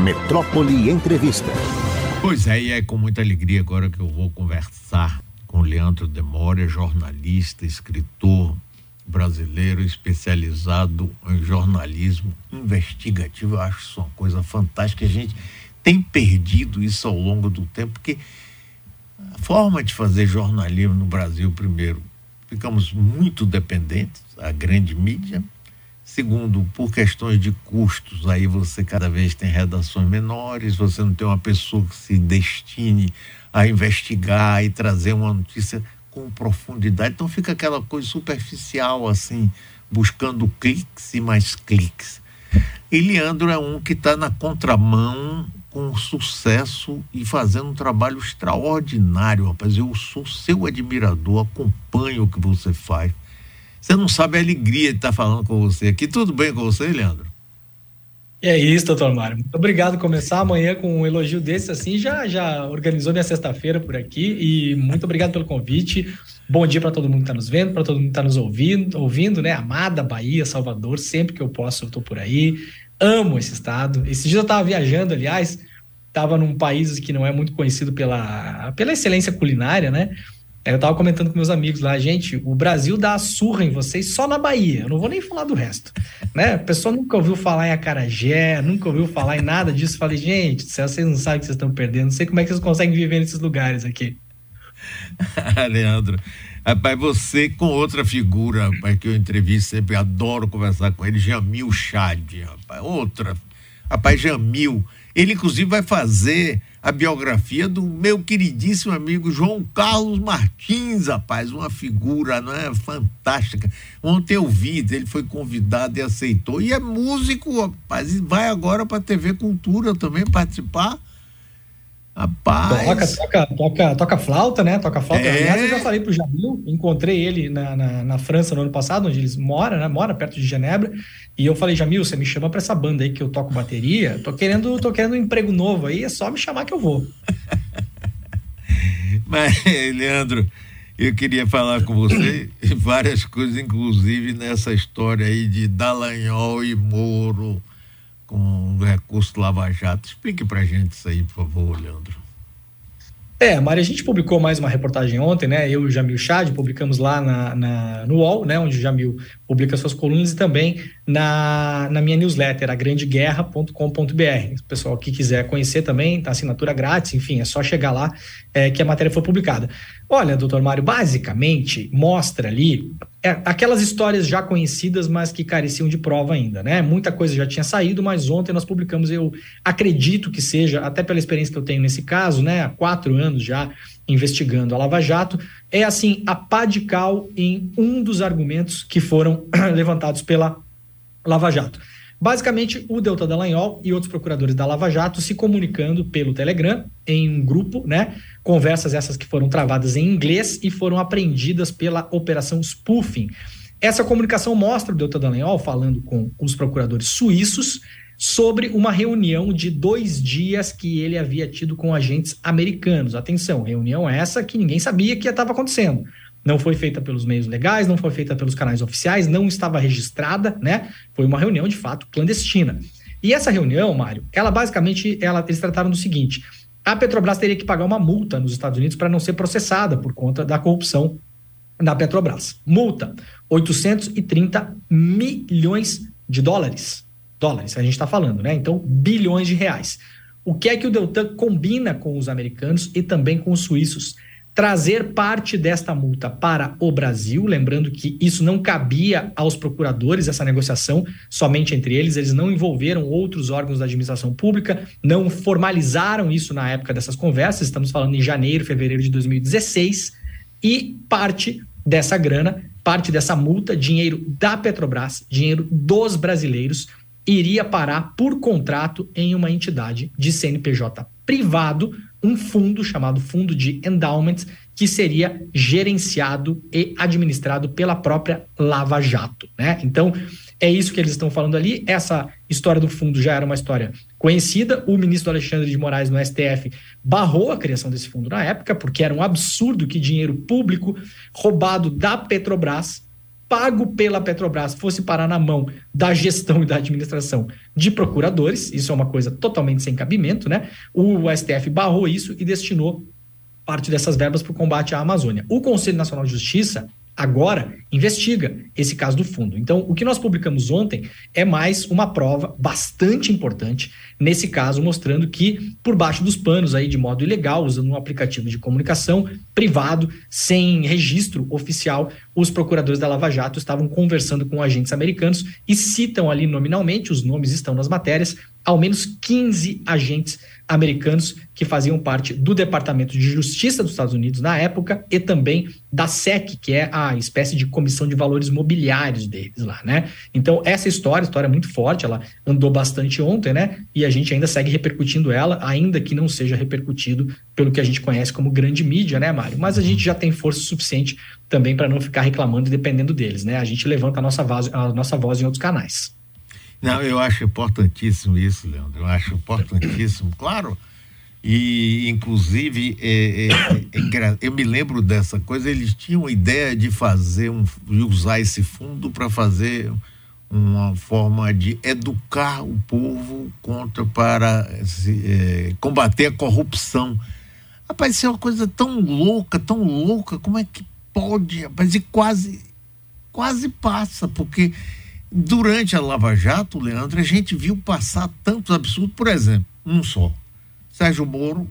Metrópole Entrevista. Pois é, e é com muita alegria agora que eu vou conversar com Leandro Demória, jornalista, escritor brasileiro especializado em jornalismo investigativo. Eu acho isso uma coisa fantástica. A gente tem perdido isso ao longo do tempo, porque a forma de fazer jornalismo no Brasil, primeiro, ficamos muito dependentes da grande mídia. Segundo, por questões de custos, aí você cada vez tem redações menores, você não tem uma pessoa que se destine a investigar e trazer uma notícia com profundidade. Então fica aquela coisa superficial, assim, buscando cliques e mais cliques. E Leandro é um que está na contramão com sucesso e fazendo um trabalho extraordinário, rapaz. Eu sou seu admirador, acompanho o que você faz. Você não sabe a alegria de estar falando com você aqui. Tudo bem com você, Leandro? É isso, doutor Mário. Muito obrigado. Começar amanhã com um elogio desse assim, já, já organizou minha sexta-feira por aqui e muito obrigado pelo convite. Bom dia para todo mundo que está nos vendo, para todo mundo que está nos ouvindo, ouvindo, né? Amada Bahia, Salvador, sempre que eu posso eu estou por aí amo esse estado. Esses dias eu estava viajando, aliás, estava num país que não é muito conhecido pela, pela excelência culinária, né? Eu estava comentando com meus amigos lá, gente, o Brasil dá surra em vocês só na Bahia. Eu não vou nem falar do resto, né? A pessoa nunca ouviu falar em acarajé, nunca ouviu falar em nada disso. Falei, gente, vocês não sabem o que vocês estão perdendo. Não sei como é que vocês conseguem viver nesses lugares aqui. Leandro, Rapaz, você com outra figura, rapaz, que eu entrevisto sempre, adoro conversar com ele, Jamil Chad, rapaz, outra. Rapaz, Jamil, ele inclusive vai fazer a biografia do meu queridíssimo amigo João Carlos Martins, rapaz, uma figura, não é? Fantástica. Ontem eu vi, ele foi convidado e aceitou. E é músico, rapaz, e vai agora para a TV Cultura também participar. Rapaz. Toca, toca, toca, toca flauta, né? Toca flauta. É. Aliás, eu já falei pro Jamil, encontrei ele na, na, na, França no ano passado, onde eles moram, né? Mora perto de Genebra. E eu falei, Jamil, você me chama para essa banda aí que eu toco bateria. Tô querendo, tô querendo um emprego novo aí, é só me chamar que eu vou. Mas, Leandro, eu queria falar com você várias coisas, inclusive nessa história aí de Dallagnol e Moro com o recurso Lava Jato. Explique para a gente isso aí, por favor, Leandro. É, Maria, a gente publicou mais uma reportagem ontem, né? Eu e o Jamil Chad publicamos lá na, na, no UOL, né? Onde o Jamil publica suas colunas e também na, na minha newsletter, agrandeguerra.com.br. O pessoal que quiser conhecer também, tá assinatura grátis, enfim, é só chegar lá é, que a matéria foi publicada. Olha, doutor Mário, basicamente mostra ali é, aquelas histórias já conhecidas, mas que careciam de prova ainda, né? Muita coisa já tinha saído, mas ontem nós publicamos, eu acredito que seja, até pela experiência que eu tenho nesse caso, né? Há quatro anos já investigando a Lava Jato, é assim, a pá de cal em um dos argumentos que foram levantados pela Lava Jato. Basicamente, o Delta Dallagnol e outros procuradores da Lava Jato se comunicando pelo Telegram em um grupo, né? Conversas essas que foram travadas em inglês e foram apreendidas pela Operação Spoofing. Essa comunicação mostra o Delta Dallagnol falando com os procuradores suíços sobre uma reunião de dois dias que ele havia tido com agentes americanos. Atenção, reunião essa que ninguém sabia que estava acontecendo não foi feita pelos meios legais, não foi feita pelos canais oficiais, não estava registrada, né? Foi uma reunião de fato clandestina. E essa reunião, Mário, ela basicamente, ela, eles trataram do seguinte: a Petrobras teria que pagar uma multa nos Estados Unidos para não ser processada por conta da corrupção da Petrobras. Multa: 830 milhões de dólares. Dólares, a gente está falando, né? Então, bilhões de reais. O que é que o Deltan combina com os americanos e também com os suíços? Trazer parte desta multa para o Brasil, lembrando que isso não cabia aos procuradores, essa negociação somente entre eles, eles não envolveram outros órgãos da administração pública, não formalizaram isso na época dessas conversas, estamos falando em janeiro, fevereiro de 2016, e parte dessa grana, parte dessa multa, dinheiro da Petrobras, dinheiro dos brasileiros, iria parar por contrato em uma entidade de CNPJ privado um fundo chamado Fundo de Endowment, que seria gerenciado e administrado pela própria Lava Jato. Né? Então, é isso que eles estão falando ali. Essa história do fundo já era uma história conhecida. O ministro Alexandre de Moraes, no STF, barrou a criação desse fundo na época, porque era um absurdo que dinheiro público roubado da Petrobras pago pela Petrobras fosse parar na mão da gestão e da administração de procuradores, isso é uma coisa totalmente sem cabimento, né? O STF barrou isso e destinou parte dessas verbas para o combate à Amazônia. O Conselho Nacional de Justiça agora investiga esse caso do fundo. Então, o que nós publicamos ontem é mais uma prova bastante importante nesse caso, mostrando que por baixo dos panos aí de modo ilegal, usando um aplicativo de comunicação privado, sem registro oficial, os procuradores da Lava Jato estavam conversando com agentes americanos e citam ali nominalmente, os nomes estão nas matérias, ao menos 15 agentes americanos que faziam parte do Departamento de Justiça dos Estados Unidos na época e também da SEC, que é a espécie de comissão de valores mobiliários deles lá, né? Então, essa história, história muito forte, ela andou bastante ontem, né? E a gente ainda segue repercutindo ela, ainda que não seja repercutido pelo que a gente conhece como grande mídia, né, Mário? Mas a gente já tem força suficiente também para não ficar reclamando e dependendo deles, né? A gente levanta a nossa voz, a nossa voz em outros canais. Não, eu acho importantíssimo isso, Leandro. Eu acho importantíssimo, claro. E, inclusive, é, é, é, eu me lembro dessa coisa. Eles tinham a ideia de fazer um, de usar esse fundo para fazer uma forma de educar o povo contra para se, é, combater a corrupção. Rapaz, isso é uma coisa tão louca, tão louca. Como é que pode? Rapaz, e quase, quase passa, porque Durante a Lava Jato, Leandro, a gente viu passar tantos absurdos. Por exemplo, um só. Sérgio Moro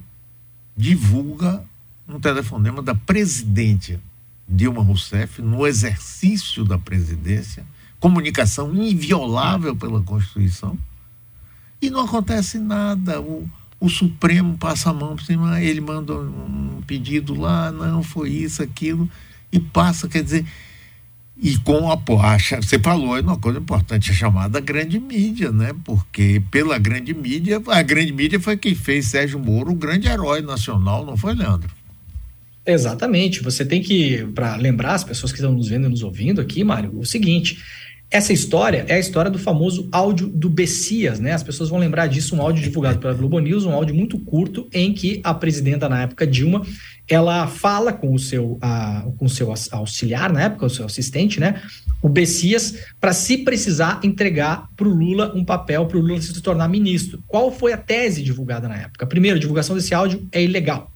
divulga um telefonema da presidente Dilma Rousseff no exercício da presidência, comunicação inviolável pela Constituição, e não acontece nada. O, o Supremo passa a mão por cima, ele manda um pedido lá, não, foi isso, aquilo, e passa, quer dizer, e com a você falou é uma coisa importante, a chamada grande mídia, né? Porque pela grande mídia, a grande mídia foi quem fez Sérgio Moro o grande herói nacional, não foi, Leandro? Exatamente. Você tem que, para lembrar as pessoas que estão nos vendo e nos ouvindo aqui, Mário, o seguinte: essa história é a história do famoso áudio do Bessias, né? As pessoas vão lembrar disso, um áudio divulgado pela Globo News, um áudio muito curto, em que a presidenta, na época, Dilma, ela fala com o seu, uh, com seu auxiliar, na época, o seu assistente, né? O Bessias, para se precisar entregar para o Lula um papel para o Lula se tornar ministro. Qual foi a tese divulgada na época? Primeiro, a divulgação desse áudio é ilegal.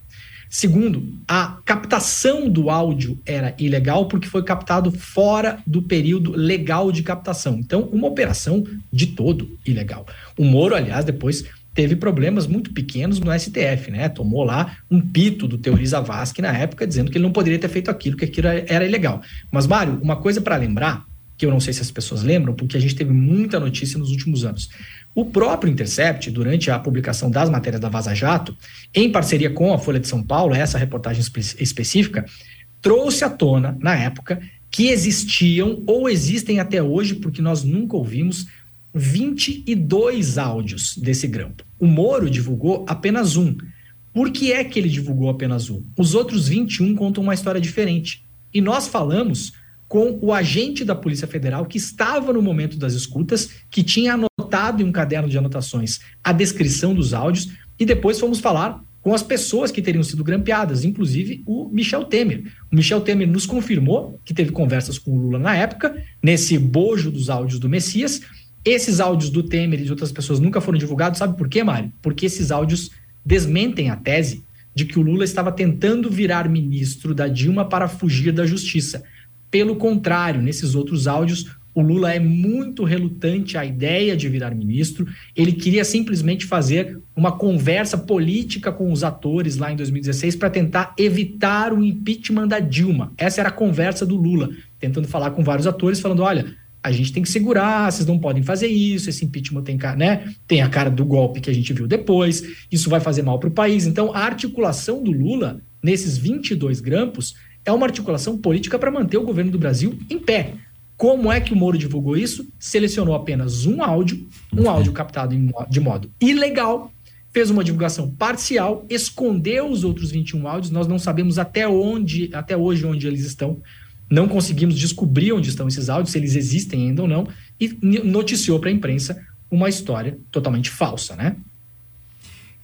Segundo, a captação do áudio era ilegal porque foi captado fora do período legal de captação. Então, uma operação de todo ilegal. O Moro, aliás, depois teve problemas muito pequenos no STF, né? Tomou lá um pito do Teoriza Vasque na época, dizendo que ele não poderia ter feito aquilo, que aquilo era ilegal. Mas, Mário, uma coisa para lembrar, que eu não sei se as pessoas lembram, porque a gente teve muita notícia nos últimos anos. O próprio Intercept, durante a publicação das matérias da Vaza Jato, em parceria com a Folha de São Paulo, essa reportagem espe específica, trouxe à tona, na época, que existiam ou existem até hoje, porque nós nunca ouvimos, 22 áudios desse grampo. O Moro divulgou apenas um. Por que é que ele divulgou apenas um? Os outros 21 contam uma história diferente. E nós falamos com o agente da Polícia Federal que estava no momento das escutas, que tinha anotado em um caderno de anotações a descrição dos áudios, e depois fomos falar com as pessoas que teriam sido grampeadas, inclusive o Michel Temer. O Michel Temer nos confirmou que teve conversas com o Lula na época, nesse bojo dos áudios do Messias, esses áudios do Temer e de outras pessoas nunca foram divulgados, sabe por quê, Mário? Porque esses áudios desmentem a tese de que o Lula estava tentando virar ministro da Dilma para fugir da justiça. Pelo contrário, nesses outros áudios, o Lula é muito relutante à ideia de virar ministro. Ele queria simplesmente fazer uma conversa política com os atores lá em 2016 para tentar evitar o impeachment da Dilma. Essa era a conversa do Lula, tentando falar com vários atores, falando: olha, a gente tem que segurar, vocês não podem fazer isso, esse impeachment tem, né, tem a cara do golpe que a gente viu depois, isso vai fazer mal para o país. Então, a articulação do Lula nesses 22 grampos é uma articulação política para manter o governo do Brasil em pé. Como é que o Moro divulgou isso? Selecionou apenas um áudio, um áudio captado de modo ilegal, fez uma divulgação parcial, escondeu os outros 21 áudios, nós não sabemos até onde, até hoje onde eles estão, não conseguimos descobrir onde estão esses áudios, se eles existem ainda ou não, e noticiou para a imprensa uma história totalmente falsa, né?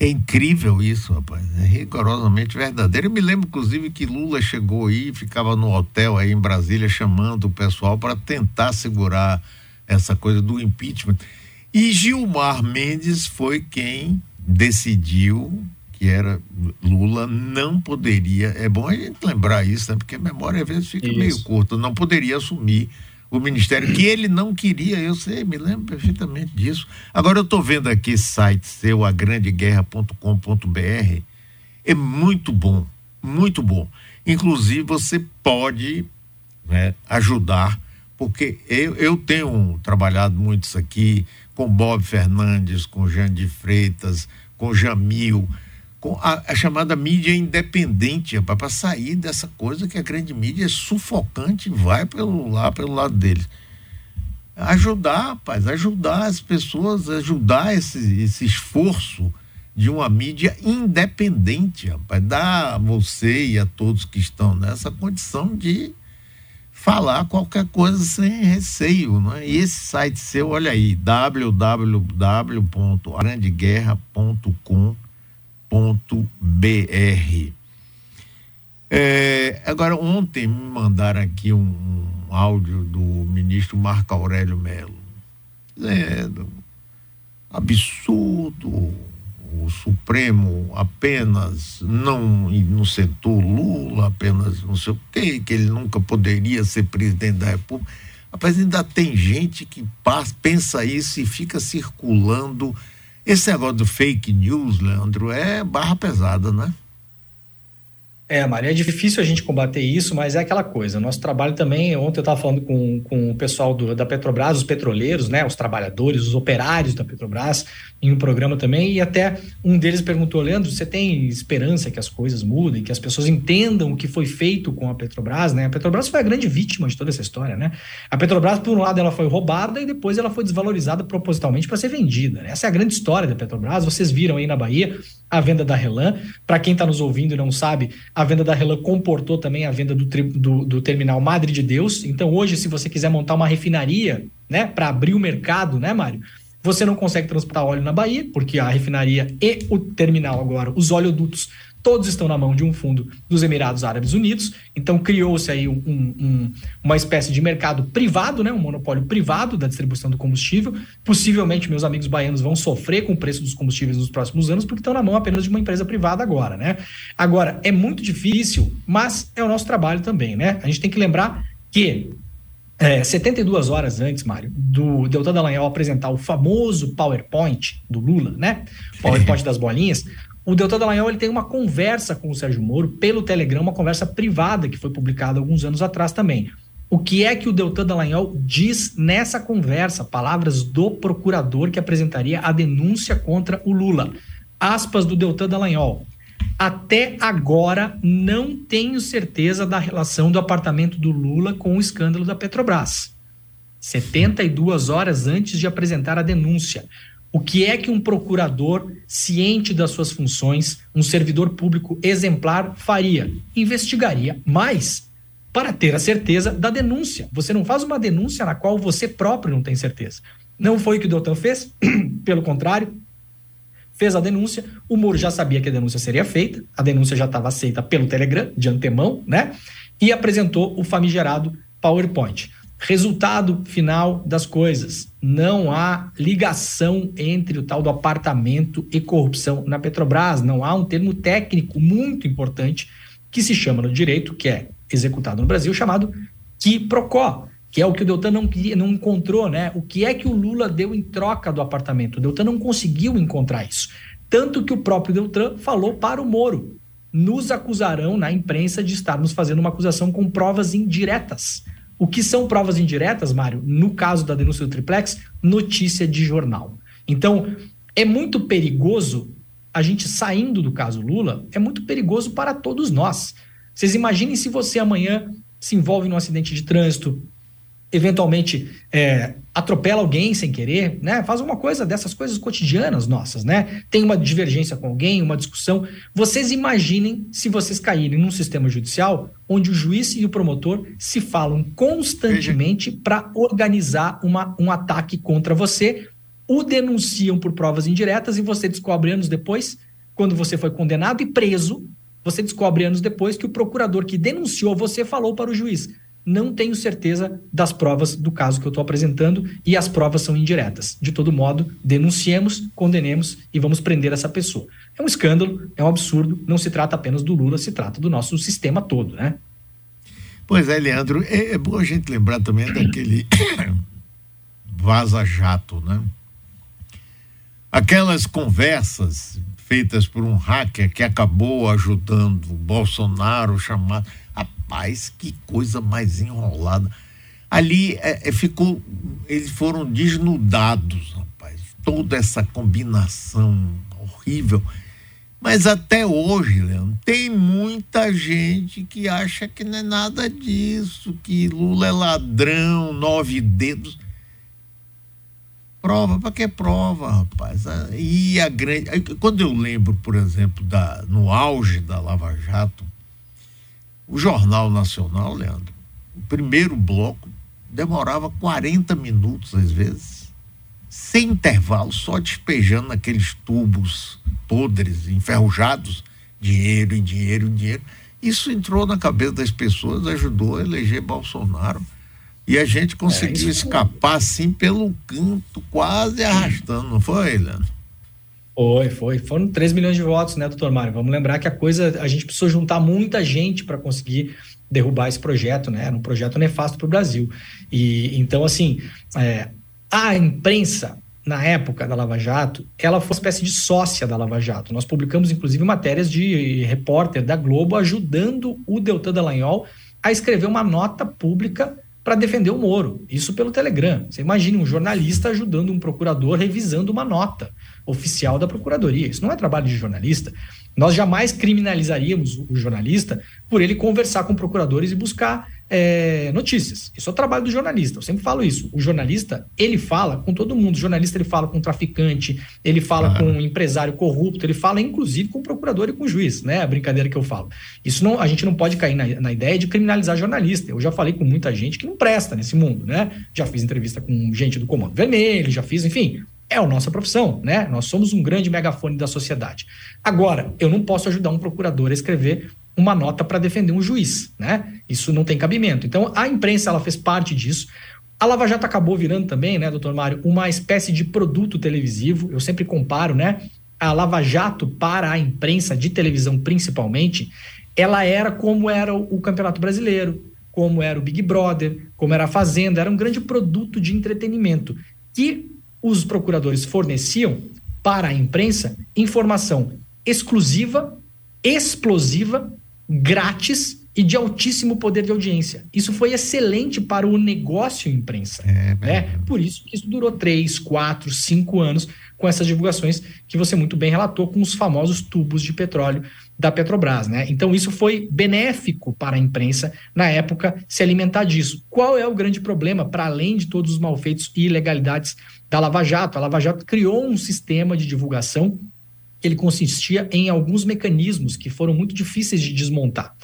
É incrível isso, rapaz. É rigorosamente verdadeiro. Eu me lembro, inclusive, que Lula chegou aí, ficava no hotel aí em Brasília, chamando o pessoal para tentar segurar essa coisa do impeachment. E Gilmar Mendes foi quem decidiu que era Lula não poderia. É bom a gente lembrar isso, né? porque a memória às vezes fica isso. meio curta. Não poderia assumir o ministério que ele não queria, eu sei, me lembro perfeitamente disso. Agora eu estou vendo aqui site seu, agrandeguerra.com.br, é muito bom, muito bom. Inclusive você pode né, ajudar, porque eu, eu tenho trabalhado muito isso aqui com Bob Fernandes, com Jean de Freitas, com Jamil, com a, a chamada mídia independente, para sair dessa coisa que a grande mídia é sufocante e vai pelo, lá pelo lado deles. Ajudar, rapaz, ajudar as pessoas, ajudar esse, esse esforço de uma mídia independente, rapaz, dar a você e a todos que estão nessa condição de falar qualquer coisa sem receio, né? E esse site seu, olha aí, www.grandeguerra.com www.ecc.br. É, agora, ontem me mandaram aqui um, um áudio do ministro Marco Aurélio Melo. É, absurdo, o Supremo apenas não inocentou Lula, apenas não sei o quê, que ele nunca poderia ser presidente da República. Rapaz, ainda tem gente que passa, pensa isso e fica circulando esse negócio do fake news, Leandro, é barra pesada, né? É, Maria, é difícil a gente combater isso, mas é aquela coisa. Nosso trabalho também, ontem eu estava falando com, com o pessoal do, da Petrobras, os petroleiros, né, os trabalhadores, os operários da Petrobras, em um programa também, e até um deles perguntou, Leandro, você tem esperança que as coisas mudem, que as pessoas entendam o que foi feito com a Petrobras, né? A Petrobras foi a grande vítima de toda essa história, né? A Petrobras, por um lado, ela foi roubada e depois ela foi desvalorizada propositalmente para ser vendida. Né? Essa é a grande história da Petrobras. Vocês viram aí na Bahia a venda da Relan. Para quem está nos ouvindo e não sabe, venda da Relan comportou também a venda do, do, do terminal Madre de Deus. Então, hoje, se você quiser montar uma refinaria, né, para abrir o mercado, né, Mário? Você não consegue transportar óleo na Bahia, porque a refinaria e o terminal agora, os oleodutos, todos estão na mão de um fundo dos Emirados Árabes Unidos. Então criou-se aí um, um, uma espécie de mercado privado, né, um monopólio privado da distribuição do combustível. Possivelmente meus amigos baianos vão sofrer com o preço dos combustíveis nos próximos anos, porque estão na mão apenas de uma empresa privada agora, né? Agora, é muito difícil, mas é o nosso trabalho também, né? A gente tem que lembrar que é, 72 horas antes, Mário, do Deltan Dallagnol apresentar o famoso PowerPoint do Lula, né? PowerPoint das bolinhas. O Deltan Dallagnol ele tem uma conversa com o Sérgio Moro pelo Telegram, uma conversa privada que foi publicada alguns anos atrás também. O que é que o Deltan Dallagnol diz nessa conversa? Palavras do procurador que apresentaria a denúncia contra o Lula. Aspas do Deltan Dallagnol. Até agora não tenho certeza da relação do apartamento do Lula com o escândalo da Petrobras. 72 horas antes de apresentar a denúncia. O que é que um procurador ciente das suas funções, um servidor público exemplar, faria? Investigaria mais para ter a certeza da denúncia. Você não faz uma denúncia na qual você próprio não tem certeza. Não foi o que o Doutor fez, pelo contrário, fez a denúncia, o Moro já sabia que a denúncia seria feita, a denúncia já estava aceita pelo Telegram, de antemão, né? E apresentou o famigerado PowerPoint. Resultado final das coisas: não há ligação entre o tal do apartamento e corrupção na Petrobras. Não há um termo técnico muito importante que se chama no direito, que é executado no Brasil, chamado quiprocó que é o que o Deltan não, não encontrou, né? O que é que o Lula deu em troca do apartamento? O Deltan não conseguiu encontrar isso. Tanto que o próprio Deltan falou para o Moro: nos acusarão na imprensa de estarmos fazendo uma acusação com provas indiretas. O que são provas indiretas, Mário? No caso da denúncia do Triplex, notícia de jornal. Então, é muito perigoso a gente saindo do caso Lula, é muito perigoso para todos nós. Vocês imaginem se você amanhã se envolve num acidente de trânsito, eventualmente é, atropela alguém sem querer, né? Faz uma coisa dessas coisas cotidianas nossas, né? Tem uma divergência com alguém, uma discussão. Vocês imaginem se vocês caírem num sistema judicial onde o juiz e o promotor se falam constantemente para organizar uma, um ataque contra você, o denunciam por provas indiretas e você descobre anos depois quando você foi condenado e preso, você descobre anos depois que o procurador que denunciou você falou para o juiz: não tenho certeza das provas do caso que eu estou apresentando e as provas são indiretas. De todo modo, denunciemos, condenemos e vamos prender essa pessoa. É um escândalo, é um absurdo, não se trata apenas do Lula, se trata do nosso sistema todo, né? Pois é, Leandro, é, é bom a gente lembrar também daquele vaza-jato, né? Aquelas conversas feitas por um hacker que acabou ajudando o Bolsonaro chamado. Rapaz, que coisa mais enrolada. Ali é, é, ficou. Eles foram desnudados, rapaz. Toda essa combinação horrível. Mas até hoje, Leandro, tem muita gente que acha que não é nada disso, que Lula é ladrão, nove dedos. Prova, para que prova, rapaz? E a grande. Quando eu lembro, por exemplo, da, no auge da Lava Jato, o Jornal Nacional, Leandro, o primeiro bloco demorava 40 minutos, às vezes, sem intervalo, só despejando naqueles tubos podres, enferrujados, dinheiro e dinheiro e dinheiro. Isso entrou na cabeça das pessoas, ajudou a eleger Bolsonaro. E a gente conseguiu é, escapar assim pelo canto, quase arrastando, não foi, Leandro? Foi, foi. Foram 3 milhões de votos, né, doutor Mário? Vamos lembrar que a coisa, a gente precisou juntar muita gente para conseguir derrubar esse projeto, né? Era um projeto nefasto para o Brasil. E então, assim, é, a imprensa, na época da Lava Jato, ela foi uma espécie de sócia da Lava Jato. Nós publicamos, inclusive, matérias de repórter da Globo ajudando o Deltan Dallagnol a escrever uma nota pública para defender o Moro. Isso pelo Telegram. Você imagine um jornalista ajudando um procurador revisando uma nota oficial da procuradoria. Isso não é trabalho de jornalista. Nós jamais criminalizaríamos o jornalista por ele conversar com procuradores e buscar é, notícias. Isso é o trabalho do jornalista. Eu sempre falo isso. O jornalista, ele fala com todo mundo. O jornalista, ele fala com o traficante, ele fala com um empresário corrupto, ele fala, inclusive, com o procurador e com o juiz, né? A brincadeira que eu falo. Isso não, a gente não pode cair na, na ideia de criminalizar jornalista. Eu já falei com muita gente que não presta nesse mundo, né? Já fiz entrevista com gente do Comando Vermelho, já fiz, enfim, é a nossa profissão, né? Nós somos um grande megafone da sociedade. Agora, eu não posso ajudar um procurador a escrever uma nota para defender um juiz, né? Isso não tem cabimento. Então, a imprensa ela fez parte disso. A Lava Jato acabou virando também, né, doutor Mário, uma espécie de produto televisivo. Eu sempre comparo, né? A Lava Jato para a imprensa de televisão, principalmente, ela era como era o Campeonato Brasileiro, como era o Big Brother, como era a Fazenda, era um grande produto de entretenimento que os procuradores forneciam para a imprensa informação exclusiva, explosiva grátis e de altíssimo poder de audiência. Isso foi excelente para o negócio imprensa. É, né? Por isso que isso durou três, quatro, cinco anos com essas divulgações que você muito bem relatou com os famosos tubos de petróleo da Petrobras, né? Então isso foi benéfico para a imprensa na época se alimentar disso. Qual é o grande problema para além de todos os malfeitos e ilegalidades da Lava Jato? A Lava Jato criou um sistema de divulgação ele consistia em alguns mecanismos que foram muito difíceis de desmontar.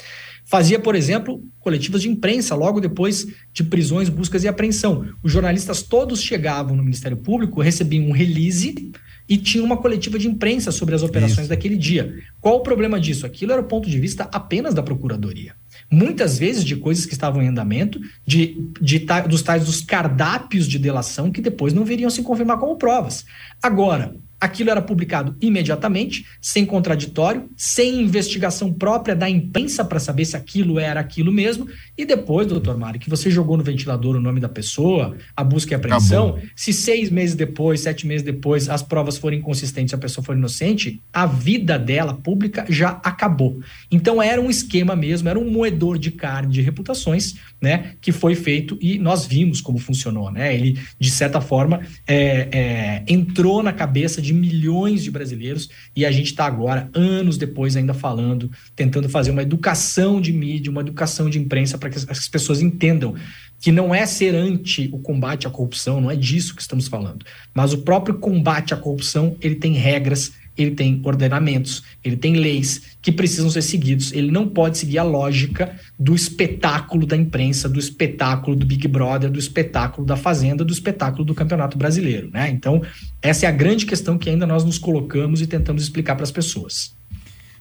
Fazia, por exemplo, coletivas de imprensa logo depois de prisões, buscas e apreensão. Os jornalistas todos chegavam no Ministério Público, recebiam um release e tinham uma coletiva de imprensa sobre as operações Isso. daquele dia. Qual o problema disso? Aquilo era o ponto de vista apenas da Procuradoria. Muitas vezes de coisas que estavam em andamento, de, de, dos tais dos cardápios de delação que depois não viriam se confirmar como provas. Agora, Aquilo era publicado imediatamente, sem contraditório, sem investigação própria da imprensa para saber se aquilo era aquilo mesmo. E depois, doutor Mário, que você jogou no ventilador o nome da pessoa, a busca e a apreensão, Acabou. se seis meses depois, sete meses depois, as provas forem inconsistentes a pessoa for inocente, a vida dela pública já acabou. Então era um esquema mesmo, era um moedor de carne de reputações, né, que foi feito e nós vimos como funcionou, né? Ele, de certa forma, é, é, entrou na cabeça de milhões de brasileiros e a gente está agora, anos depois, ainda falando, tentando fazer uma educação de mídia, uma educação de imprensa para que as pessoas entendam que não é ser anti o combate à corrupção, não é disso que estamos falando, mas o próprio combate à corrupção ele tem regras ele tem ordenamentos, ele tem leis que precisam ser seguidos. Ele não pode seguir a lógica do espetáculo da imprensa, do espetáculo do Big Brother, do espetáculo da Fazenda, do espetáculo do Campeonato Brasileiro, né? Então, essa é a grande questão que ainda nós nos colocamos e tentamos explicar para as pessoas.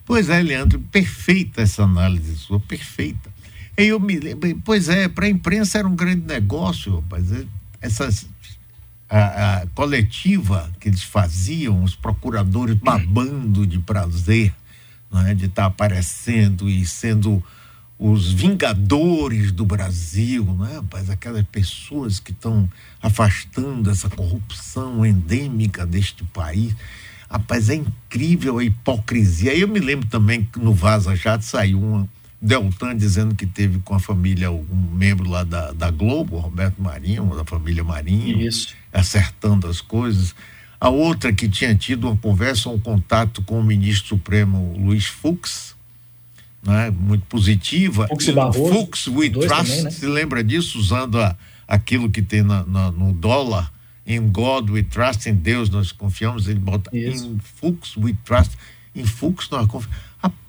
Pois é, Leandro, perfeita essa análise sua, perfeita. Eu me lembro, pois é, para a imprensa era um grande negócio, rapaz. É, essas a, a, coletiva que eles faziam, os procuradores babando de prazer, não é? de estar tá aparecendo e sendo os vingadores do Brasil, né, rapaz? Aquelas pessoas que estão afastando essa corrupção endêmica deste país. Rapaz, é incrível a hipocrisia. Eu me lembro também que no Vaza Jato saiu uma Deltan dizendo que teve com a família um membro lá da, da Globo, Roberto Marinho, da família Marinho, Isso. acertando as coisas. A outra que tinha tido uma conversa, um contato com o ministro supremo Luiz Fux, né, muito positiva. Fux, Barroso, Fux We Trust, também, né? se lembra disso, usando a, aquilo que tem na, na, no dólar, em God we trust, em Deus nós confiamos, ele bota Isso. em Fux we trust, em Fux nós confiamos.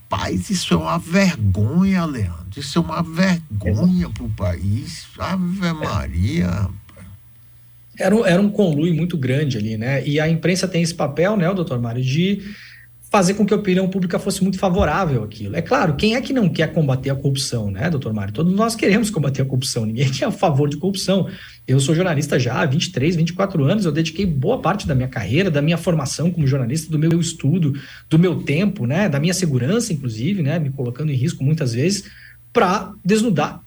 Rapaz, isso é uma vergonha, Leandro. Isso é uma vergonha para o país. Ave Maria. Era, era um conluio muito grande ali, né? E a imprensa tem esse papel, né, doutor Mário, de fazer com que a opinião pública fosse muito favorável àquilo. É claro, quem é que não quer combater a corrupção, né, doutor Mário? Todos nós queremos combater a corrupção, ninguém é a favor de corrupção. Eu sou jornalista já há 23, 24 anos, eu dediquei boa parte da minha carreira, da minha formação como jornalista, do meu estudo, do meu tempo, né, da minha segurança, inclusive, né, me colocando em risco muitas vezes, para desnudar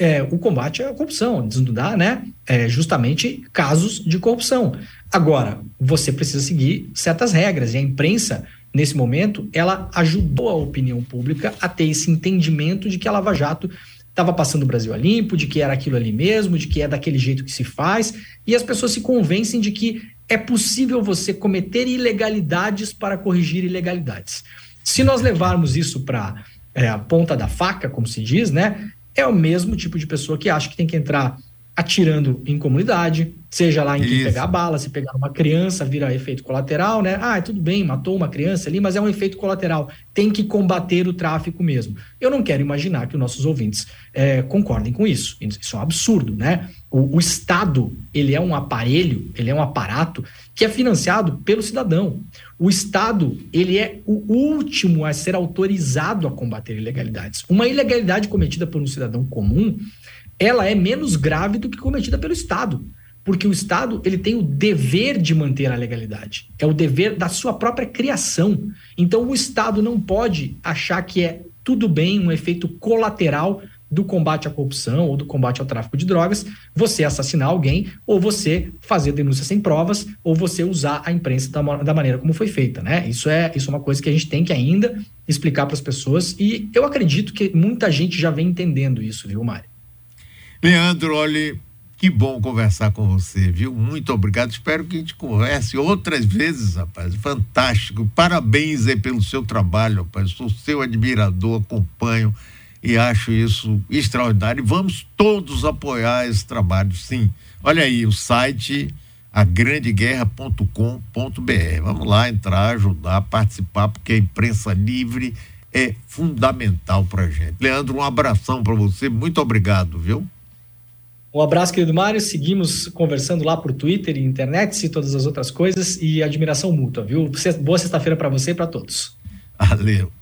é, o combate à corrupção, desnudar, né, é, justamente casos de corrupção. Agora, você precisa seguir certas regras, e a imprensa, nesse momento, ela ajudou a opinião pública a ter esse entendimento de que a Lava Jato estava passando o Brasil a limpo, de que era aquilo ali mesmo, de que é daquele jeito que se faz, e as pessoas se convencem de que é possível você cometer ilegalidades para corrigir ilegalidades. Se nós levarmos isso para é, a ponta da faca, como se diz, né, é o mesmo tipo de pessoa que acha que tem que entrar atirando em comunidade, seja lá em quem pegar bala, se pegar uma criança, vira efeito colateral, né? Ah, tudo bem, matou uma criança ali, mas é um efeito colateral. Tem que combater o tráfico mesmo. Eu não quero imaginar que os nossos ouvintes é, concordem com isso. Isso é um absurdo, né? O, o Estado, ele é um aparelho, ele é um aparato que é financiado pelo cidadão. O Estado, ele é o último a ser autorizado a combater ilegalidades. Uma ilegalidade cometida por um cidadão comum, ela é menos grave do que cometida pelo Estado. Porque o Estado ele tem o dever de manter a legalidade. É o dever da sua própria criação. Então o Estado não pode achar que é tudo bem, um efeito colateral do combate à corrupção ou do combate ao tráfico de drogas, você assassinar alguém, ou você fazer denúncia sem provas, ou você usar a imprensa da, da maneira como foi feita, né? Isso é, isso é uma coisa que a gente tem que ainda explicar para as pessoas, e eu acredito que muita gente já vem entendendo isso, viu, Mário? Leandro, olhe, que bom conversar com você, viu? Muito obrigado. Espero que a gente converse outras vezes, rapaz. Fantástico. Parabéns aí pelo seu trabalho, rapaz. Sou seu admirador, acompanho e acho isso extraordinário. Vamos todos apoiar esse trabalho, sim. Olha aí, o site agrandeguerra.com.br. Vamos lá entrar, ajudar, participar, porque a imprensa livre é fundamental para gente. Leandro, um abração para você. Muito obrigado, viu? Um abraço, querido Mário. Seguimos conversando lá por Twitter e internet e todas as outras coisas. E admiração mútua, viu? Boa sexta-feira para você e para todos. Valeu.